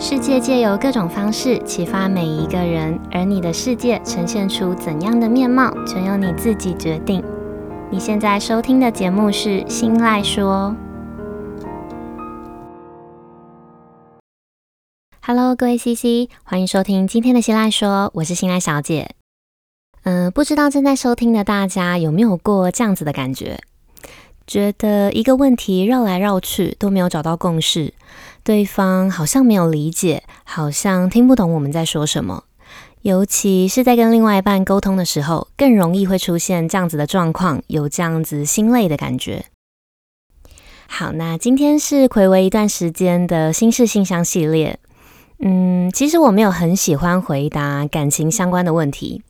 世界借由各种方式启发每一个人，而你的世界呈现出怎样的面貌，全由你自己决定。你现在收听的节目是《新赖说》。Hello，各位 CC，欢迎收听今天的《新赖说》，我是新赖小姐。嗯、不知道正在收听的大家有没有过这样子的感觉？觉得一个问题绕来绕去都没有找到共识，对方好像没有理解，好像听不懂我们在说什么。尤其是在跟另外一半沟通的时候，更容易会出现这样子的状况，有这样子心累的感觉。好，那今天是睽违一段时间的心事信箱系列。嗯，其实我没有很喜欢回答感情相关的问题。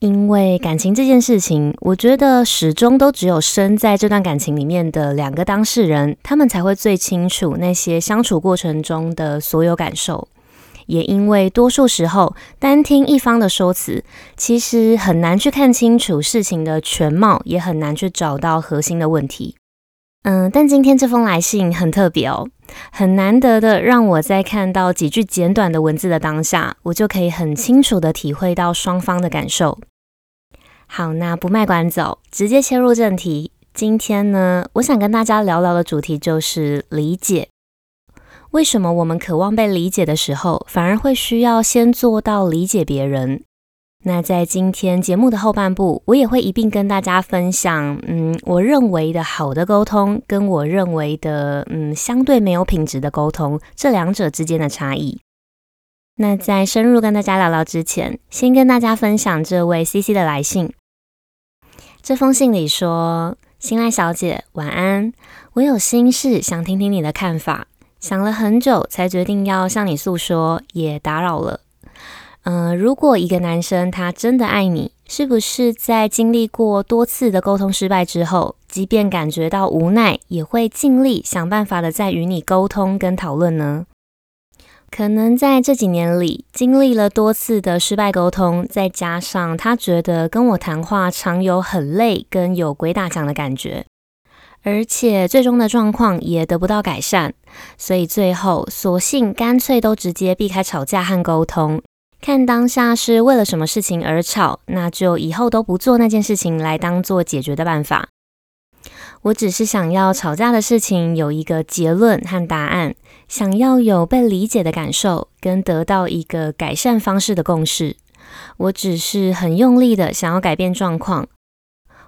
因为感情这件事情，我觉得始终都只有身在这段感情里面的两个当事人，他们才会最清楚那些相处过程中的所有感受。也因为多数时候单听一方的说辞，其实很难去看清楚事情的全貌，也很难去找到核心的问题。嗯，但今天这封来信很特别哦，很难得的让我在看到几句简短的文字的当下，我就可以很清楚的体会到双方的感受。好，那不卖关子，直接切入正题。今天呢，我想跟大家聊聊的主题就是理解。为什么我们渴望被理解的时候，反而会需要先做到理解别人？那在今天节目的后半部，我也会一并跟大家分享，嗯，我认为的好的沟通，跟我认为的，嗯，相对没有品质的沟通，这两者之间的差异。那在深入跟大家聊聊之前，先跟大家分享这位 CC 的来信。这封信里说：“新赖小姐，晚安。我有心事想听听你的看法，想了很久才决定要向你诉说，也打扰了。嗯、如果一个男生他真的爱你，是不是在经历过多次的沟通失败之后，即便感觉到无奈，也会尽力想办法的再与你沟通跟讨论呢？”可能在这几年里经历了多次的失败沟通，再加上他觉得跟我谈话常有很累跟有鬼打墙的感觉，而且最终的状况也得不到改善，所以最后索性干脆都直接避开吵架和沟通，看当下是为了什么事情而吵，那就以后都不做那件事情来当做解决的办法。我只是想要吵架的事情有一个结论和答案，想要有被理解的感受，跟得到一个改善方式的共识。我只是很用力的想要改变状况。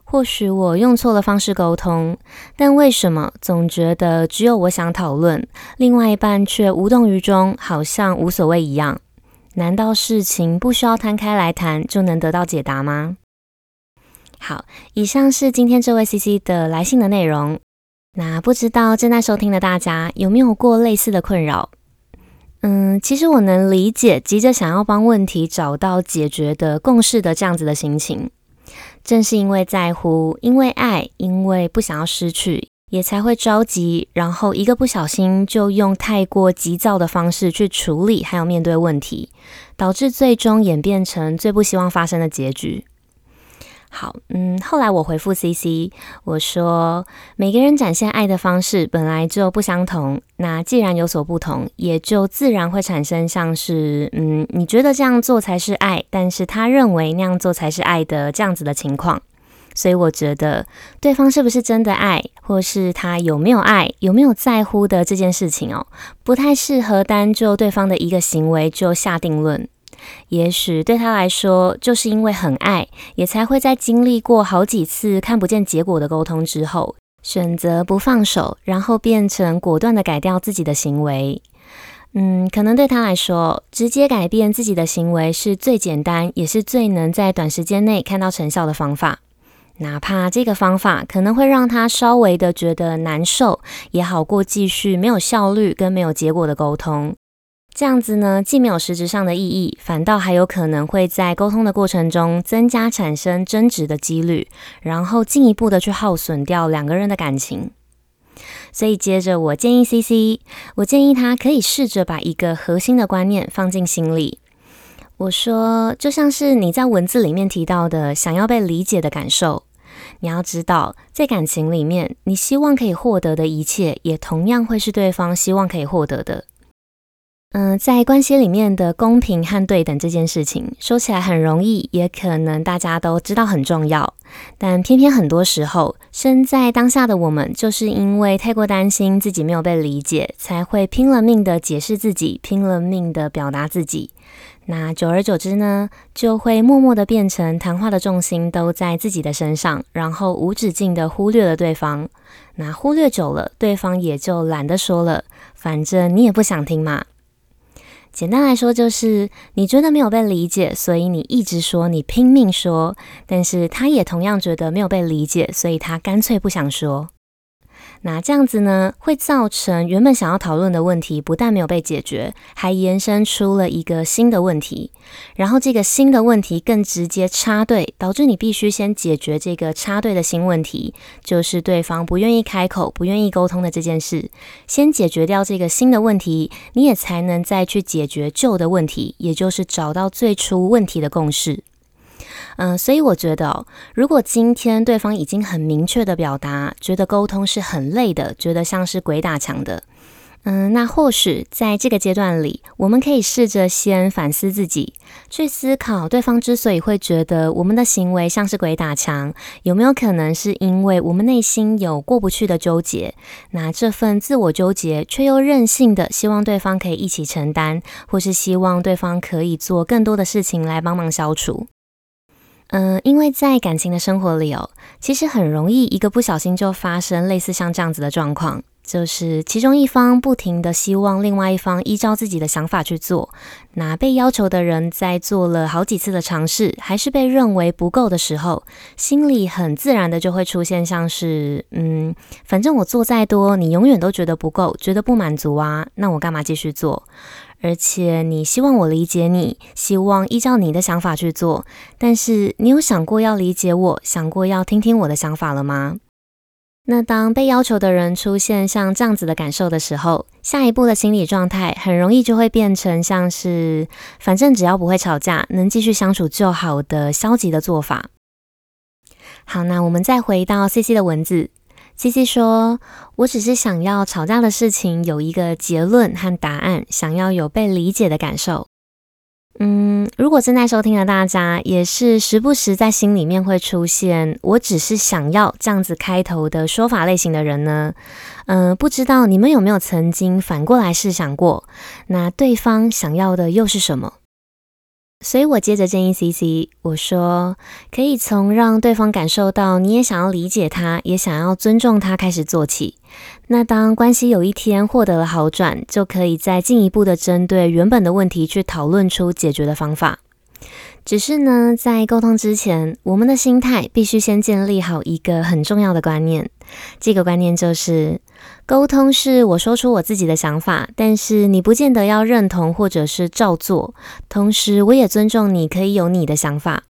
或许我用错了方式沟通，但为什么总觉得只有我想讨论，另外一半却无动于衷，好像无所谓一样？难道事情不需要摊开来谈就能得到解答吗？好，以上是今天这位 CC 的来信的内容。那不知道正在收听的大家有没有过类似的困扰？嗯，其实我能理解急着想要帮问题找到解决的共识的这样子的心情。正是因为在乎，因为爱，因为不想要失去，也才会着急，然后一个不小心就用太过急躁的方式去处理，还有面对问题，导致最终演变成最不希望发生的结局。好，嗯，后来我回复 CC，我说每个人展现爱的方式本来就不相同，那既然有所不同，也就自然会产生像是，嗯，你觉得这样做才是爱，但是他认为那样做才是爱的这样子的情况。所以我觉得对方是不是真的爱，或是他有没有爱，有没有在乎的这件事情哦，不太适合单就对方的一个行为就下定论。也许对他来说，就是因为很爱，也才会在经历过好几次看不见结果的沟通之后，选择不放手，然后变成果断的改掉自己的行为。嗯，可能对他来说，直接改变自己的行为是最简单，也是最能在短时间内看到成效的方法。哪怕这个方法可能会让他稍微的觉得难受，也好过继续没有效率跟没有结果的沟通。这样子呢，既没有实质上的意义，反倒还有可能会在沟通的过程中增加产生争执的几率，然后进一步的去耗损掉两个人的感情。所以接着我建议 CC，我建议他可以试着把一个核心的观念放进心里。我说，就像是你在文字里面提到的，想要被理解的感受。你要知道，在感情里面，你希望可以获得的一切，也同样会是对方希望可以获得的。嗯、在关系里面的公平和对等这件事情，说起来很容易，也可能大家都知道很重要，但偏偏很多时候，身在当下的我们，就是因为太过担心自己没有被理解，才会拼了命的解释自己，拼了命的表达自己。那久而久之呢，就会默默的变成谈话的重心都在自己的身上，然后无止境的忽略了对方。那忽略久了，对方也就懒得说了，反正你也不想听嘛。简单来说，就是你觉得没有被理解，所以你一直说，你拼命说，但是他也同样觉得没有被理解，所以他干脆不想说。那这样子呢，会造成原本想要讨论的问题不但没有被解决，还延伸出了一个新的问题。然后这个新的问题更直接插队，导致你必须先解决这个插队的新问题，就是对方不愿意开口、不愿意沟通的这件事。先解决掉这个新的问题，你也才能再去解决旧的问题，也就是找到最初问题的共识。嗯、所以我觉得，如果今天对方已经很明确的表达，觉得沟通是很累的，觉得像是鬼打墙的，嗯、那或许在这个阶段里，我们可以试着先反思自己，去思考对方之所以会觉得我们的行为像是鬼打墙，有没有可能是因为我们内心有过不去的纠结？那这份自我纠结却又任性的希望对方可以一起承担，或是希望对方可以做更多的事情来帮忙消除。嗯、因为在感情的生活里哦，其实很容易一个不小心就发生类似像这样子的状况，就是其中一方不停的希望另外一方依照自己的想法去做，那被要求的人在做了好几次的尝试，还是被认为不够的时候，心里很自然的就会出现像是，嗯，反正我做再多，你永远都觉得不够，觉得不满足啊，那我干嘛继续做？而且你希望我理解你，希望依照你的想法去做，但是你有想过要理解我，想过要听听我的想法了吗？那当被要求的人出现像这样子的感受的时候，下一步的心理状态很容易就会变成像是，反正只要不会吵架，能继续相处就好的消极的做法。好，那我们再回到 CC 的文字。C C 说：“我只是想要吵架的事情有一个结论和答案，想要有被理解的感受。嗯，如果正在收听的大家也是时不时在心里面会出现‘我只是想要’这样子开头的说法类型的人呢？嗯、不知道你们有没有曾经反过来试想过，那对方想要的又是什么？”所以我接着建议 CC，我说可以从让对方感受到你也想要理解他，也想要尊重他开始做起。那当关系有一天获得了好转，就可以再进一步的针对原本的问题去讨论出解决的方法。只是呢，在沟通之前，我们的心态必须先建立好一个很重要的观念。这个观念就是，沟通是我说出我自己的想法，但是你不见得要认同或者是照做。同时，我也尊重你可以有你的想法。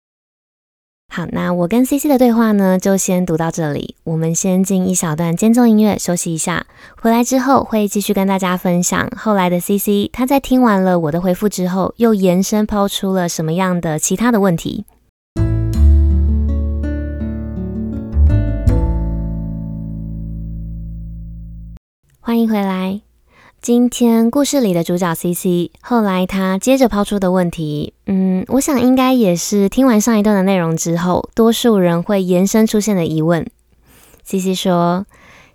好，那我跟 CC 的对话呢，就先读到这里。我们先进一小段间奏音乐休息一下，回来之后会继续跟大家分享后来的 CC。他在听完了我的回复之后，又延伸抛出了什么样的其他的问题。欢迎回来。今天故事里的主角 CC，后来他接着抛出的问题，嗯，我想应该也是听完上一段的内容之后，多数人会延伸出现的疑问。CC 说：“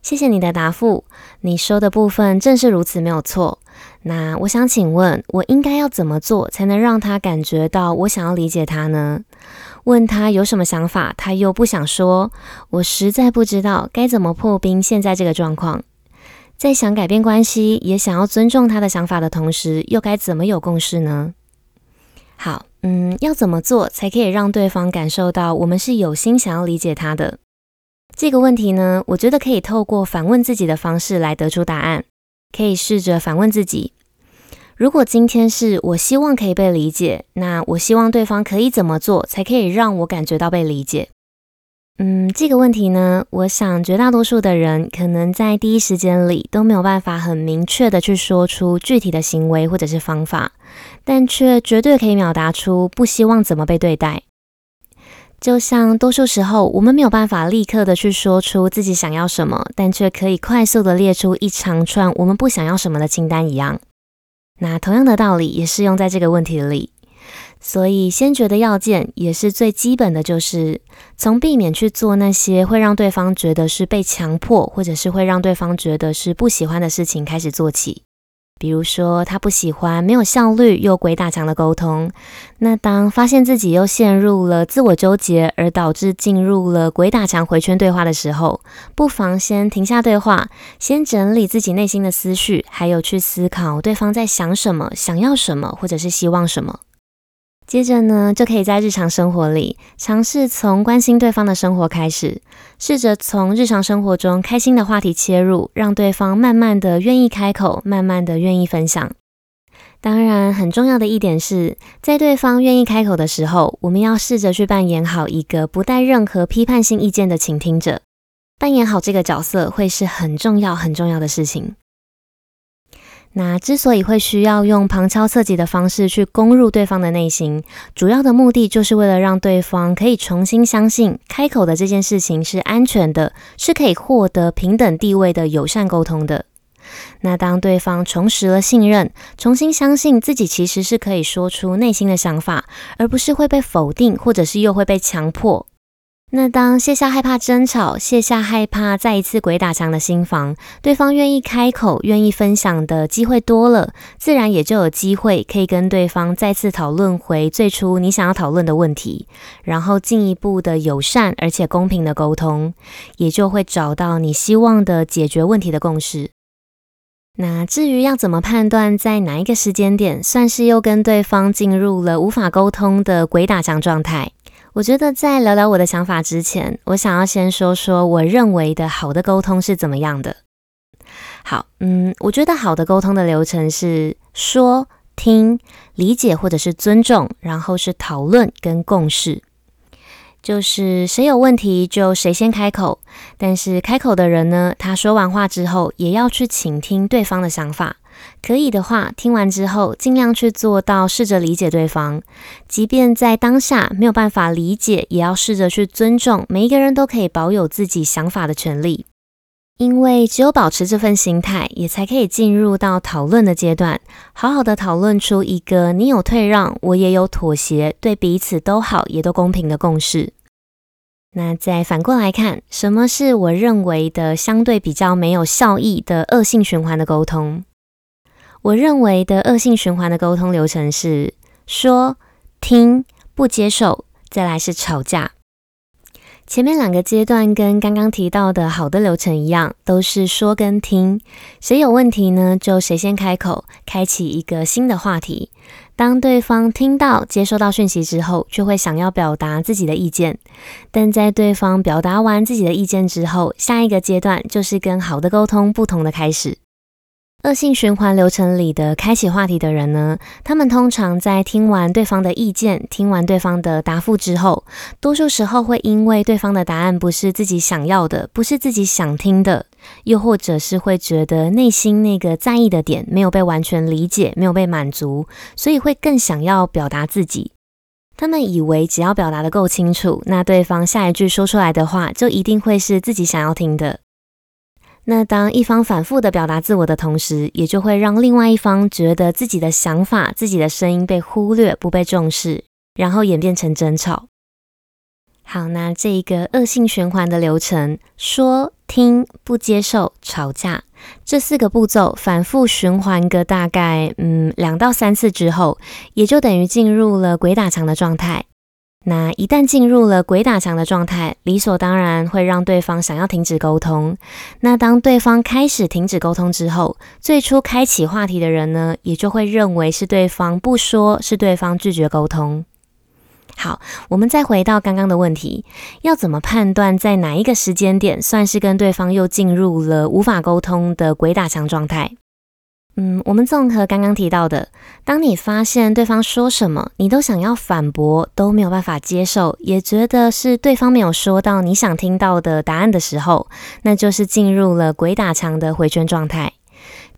谢谢你的答复，你说的部分正是如此，没有错。那我想请问，我应该要怎么做才能让他感觉到我想要理解他呢？问他有什么想法，他又不想说，我实在不知道该怎么破冰现在这个状况。”在想改变关系，也想要尊重他的想法的同时，又该怎么有共识呢？好，嗯，要怎么做才可以让对方感受到我们是有心想要理解他的？这个问题呢，我觉得可以透过反问自己的方式来得出答案。可以试着反问自己：如果今天是我希望可以被理解，那我希望对方可以怎么做才可以让我感觉到被理解？嗯，这个问题呢，我想绝大多数的人可能在第一时间里都没有办法很明确的去说出具体的行为或者是方法，但却绝对可以表达出不希望怎么被对待。就像多数时候我们没有办法立刻的去说出自己想要什么，但却可以快速的列出一长串我们不想要什么的清单一样。那同样的道理也适用在这个问题里。所以，先决的要件也是最基本的，就是从避免去做那些会让对方觉得是被强迫，或者是会让对方觉得是不喜欢的事情开始做起。比如说，他不喜欢没有效率又鬼打墙的沟通。那当发现自己又陷入了自我纠结，而导致进入了鬼打墙回圈对话的时候，不妨先停下对话，先整理自己内心的思绪，还有去思考对方在想什么、想要什么，或者是希望什么。接着呢，就可以在日常生活里尝试从关心对方的生活开始，试着从日常生活中开心的话题切入，让对方慢慢的愿意开口，慢慢的愿意分享。当然，很重要的一点是，在对方愿意开口的时候，我们要试着去扮演好一个不带任何批判性意见的倾听者，扮演好这个角色会是很重要很重要的事情。那之所以会需要用旁敲侧击的方式去攻入对方的内心，主要的目的就是为了让对方可以重新相信开口的这件事情是安全的，是可以获得平等地位的友善沟通的。那当对方重拾了信任，重新相信自己其实是可以说出内心的想法，而不是会被否定，或者是又会被强迫。那当卸下害怕争吵，卸下害怕再一次鬼打墙的心防，对方愿意开口、愿意分享的机会多了，自然也就有机会可以跟对方再次讨论回最初你想要讨论的问题，然后进一步的友善而且公平的沟通，也就会找到你希望的解决问题的共识。那至于要怎么判断在哪一个时间点算是又跟对方进入了无法沟通的鬼打墙状态？我觉得在聊聊我的想法之前，我想要先说说我认为的好的沟通是怎么样的。好，嗯，我觉得好的沟通的流程是说、听、理解或者是尊重，然后是讨论跟共识。就是谁有问题就谁先开口，但是开口的人呢，他说完话之后也要去倾听对方的想法。可以的话，听完之后尽量去做到试着理解对方，即便在当下没有办法理解，也要试着去尊重每一个人都可以保有自己想法的权利。因为只有保持这份心态，也才可以进入到讨论的阶段，好好的讨论出一个你有退让，我也有妥协，对彼此都好，也都公平的共识。那再反过来看，什么是我认为的相对比较没有效益的恶性循环的沟通？我认为的恶性循环的沟通流程是说、听、不接受，再来是吵架。前面两个阶段跟刚刚提到的好的流程一样，都是说跟听。谁有问题呢？就谁先开口，开启一个新的话题。当对方听到、接收到讯息之后，就会想要表达自己的意见。但在对方表达完自己的意见之后，下一个阶段就是跟好的沟通不同的开始。恶性循环流程里的开启话题的人呢，他们通常在听完对方的意见、听完对方的答复之后，多数时候会因为对方的答案不是自己想要的，不是自己想听的，又或者是会觉得内心那个在意的点没有被完全理解，没有被满足，所以会更想要表达自己。他们以为只要表达的够清楚，那对方下一句说出来的话就一定会是自己想要听的。那当一方反复的表达自我的同时，也就会让另外一方觉得自己的想法、自己的声音被忽略、不被重视，然后演变成争吵。好，那这一个恶性循环的流程，说、听、不接受、吵架，这四个步骤反复循环个大概嗯两到三次之后，也就等于进入了鬼打墙的状态。那一旦进入了鬼打墙的状态，理所当然会让对方想要停止沟通。那当对方开始停止沟通之后，最初开启话题的人呢，也就会认为是对方不说，是对方拒绝沟通。好，我们再回到刚刚的问题，要怎么判断在哪一个时间点算是跟对方又进入了无法沟通的鬼打墙状态？嗯，我们综合刚刚提到的，当你发现对方说什么，你都想要反驳，都没有办法接受，也觉得是对方没有说到你想听到的答案的时候，那就是进入了鬼打墙的回圈状态。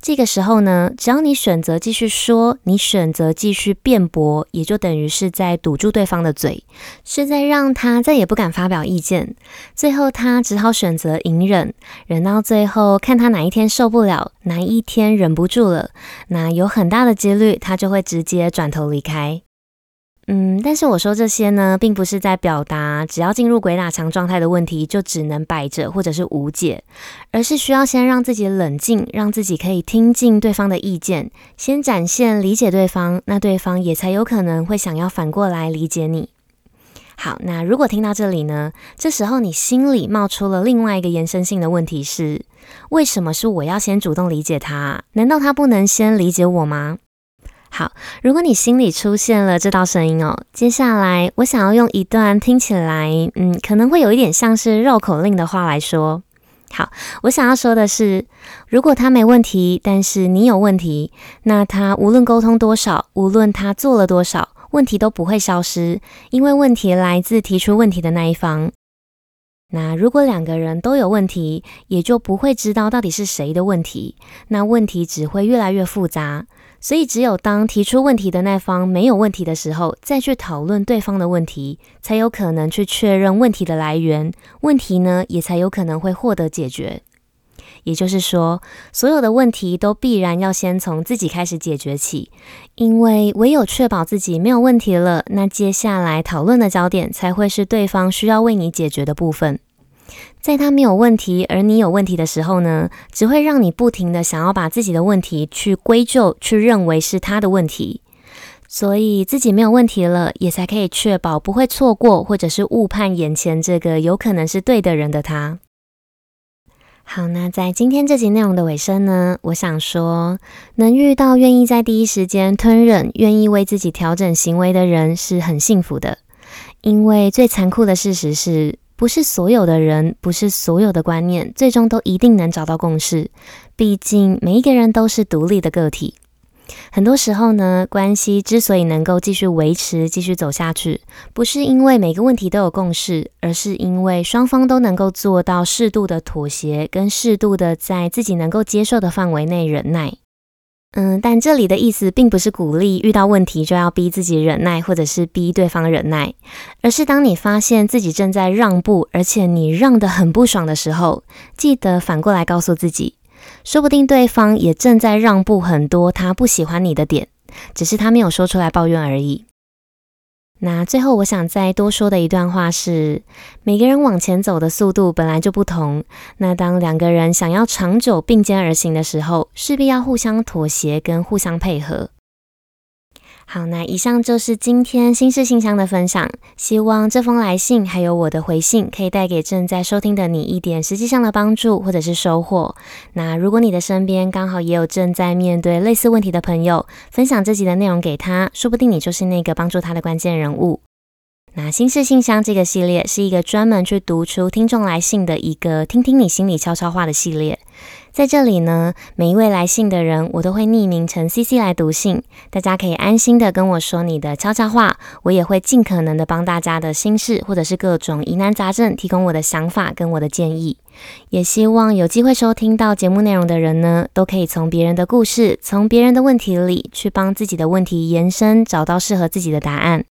这个时候呢，只要你选择继续说，你选择继续辩驳，也就等于是在堵住对方的嘴，是在让他再也不敢发表意见。最后他只好选择隐忍，忍到最后，看他哪一天受不了，哪一天忍不住了，那有很大的几率他就会直接转头离开。嗯，但是我说这些呢，并不是在表达只要进入鬼打墙状态的问题就只能摆着或者是无解，而是需要先让自己冷静，让自己可以听进对方的意见，先展现理解对方，那对方也才有可能会想要反过来理解你。好，那如果听到这里呢，这时候你心里冒出了另外一个延伸性的问题是：为什么是我要先主动理解他？难道他不能先理解我吗？好，如果你心里出现了这道声音哦，接下来我想要用一段听起来，嗯，可能会有一点像是绕口令的话来说。好，我想要说的是，如果他没问题，但是你有问题，那他无论沟通多少，无论他做了多少，问题都不会消失，因为问题来自提出问题的那一方。那如果两个人都有问题，也就不会知道到底是谁的问题，那问题只会越来越复杂。所以，只有当提出问题的那方没有问题的时候，再去讨论对方的问题，才有可能去确认问题的来源，问题呢，也才有可能会获得解决。也就是说，所有的问题都必然要先从自己开始解决起，因为唯有确保自己没有问题了，那接下来讨论的焦点才会是对方需要为你解决的部分。在他没有问题，而你有问题的时候呢，只会让你不停地想要把自己的问题去归咎，去认为是他的问题。所以自己没有问题了，也才可以确保不会错过或者是误判眼前这个有可能是对的人的他。好，那在今天这集内容的尾声呢，我想说，能遇到愿意在第一时间吞忍、愿意为自己调整行为的人，是很幸福的。因为最残酷的事实是，不是所有的人，不是所有的观念，最终都一定能找到共识。毕竟每一个人都是独立的个体。很多时候呢，关系之所以能够继续维持、继续走下去，不是因为每个问题都有共识，而是因为双方都能够做到适度的妥协，跟适度的在自己能够接受的范围内忍耐。嗯，但这里的意思并不是鼓励遇到问题就要逼自己忍耐，或者是逼对方忍耐，而是当你发现自己正在让步，而且你让得很不爽的时候，记得反过来告诉自己，说不定对方也正在让步很多他不喜欢你的点，只是他没有说出来抱怨而已。那最后，我想再多说的一段话是：每个人往前走的速度本来就不同。那当两个人想要长久并肩而行的时候，势必要互相妥协跟互相配合。好，那以上就是今天心事信箱的分享。希望这封来信还有我的回信，可以带给正在收听的你一点实际上的帮助或者是收获。那如果你的身边刚好也有正在面对类似问题的朋友，分享这集的内容给他，说不定你就是那个帮助他的关键人物。那心事信箱这个系列是一个专门去读出听众来信的一个听听你心里悄悄话的系列。在这里呢，每一位来信的人，我都会匿名成 CC 来读信，大家可以安心的跟我说你的悄悄话，我也会尽可能的帮大家的心事或者是各种疑难杂症提供我的想法跟我的建议。也希望有机会收听到节目内容的人呢，都可以从别人的故事，从别人的问题里去帮自己的问题延伸，找到适合自己的答案。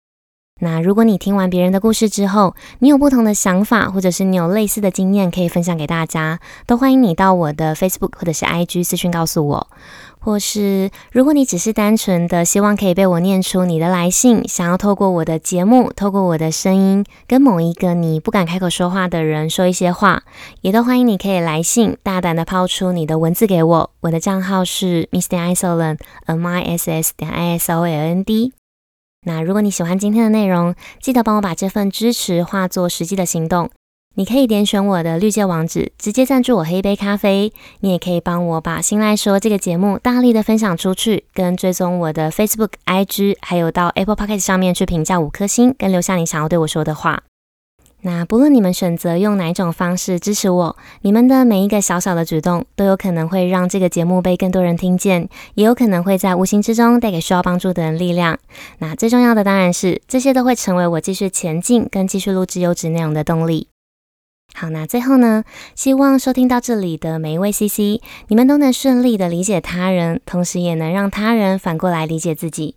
那如果你听完别人的故事之后，你有不同的想法，或者是你有类似的经验可以分享给大家，都欢迎你到我的 Facebook 或者是 IG 私讯告诉我。或是如果你只是单纯的希望可以被我念出你的来信，想要透过我的节目，透过我的声音，跟某一个你不敢开口说话的人说一些话，也都欢迎你可以来信，大胆的抛出你的文字给我。我的账号是 Miss 点 Isoland，M I S S 点 I S O L N D。那如果你喜欢今天的内容，记得帮我把这份支持化作实际的行动。你可以点选我的绿界网址，直接赞助我喝一杯咖啡。你也可以帮我把新赖说这个节目大力的分享出去，跟追踪我的 Facebook、IG，还有到 Apple p o c k e t 上面去评价五颗星，跟留下你想要对我说的话。那不论你们选择用哪一种方式支持我，你们的每一个小小的举动都有可能会让这个节目被更多人听见，也有可能会在无形之中带给需要帮助的人力量。那最重要的当然是，这些都会成为我继续前进跟继续录制优质内容的动力。好，那最后呢，希望收听到这里的每一位 CC，你们都能顺利的理解他人，同时也能让他人反过来理解自己。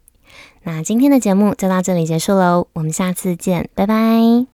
那今天的节目就到这里结束喽，我们下次见，拜拜。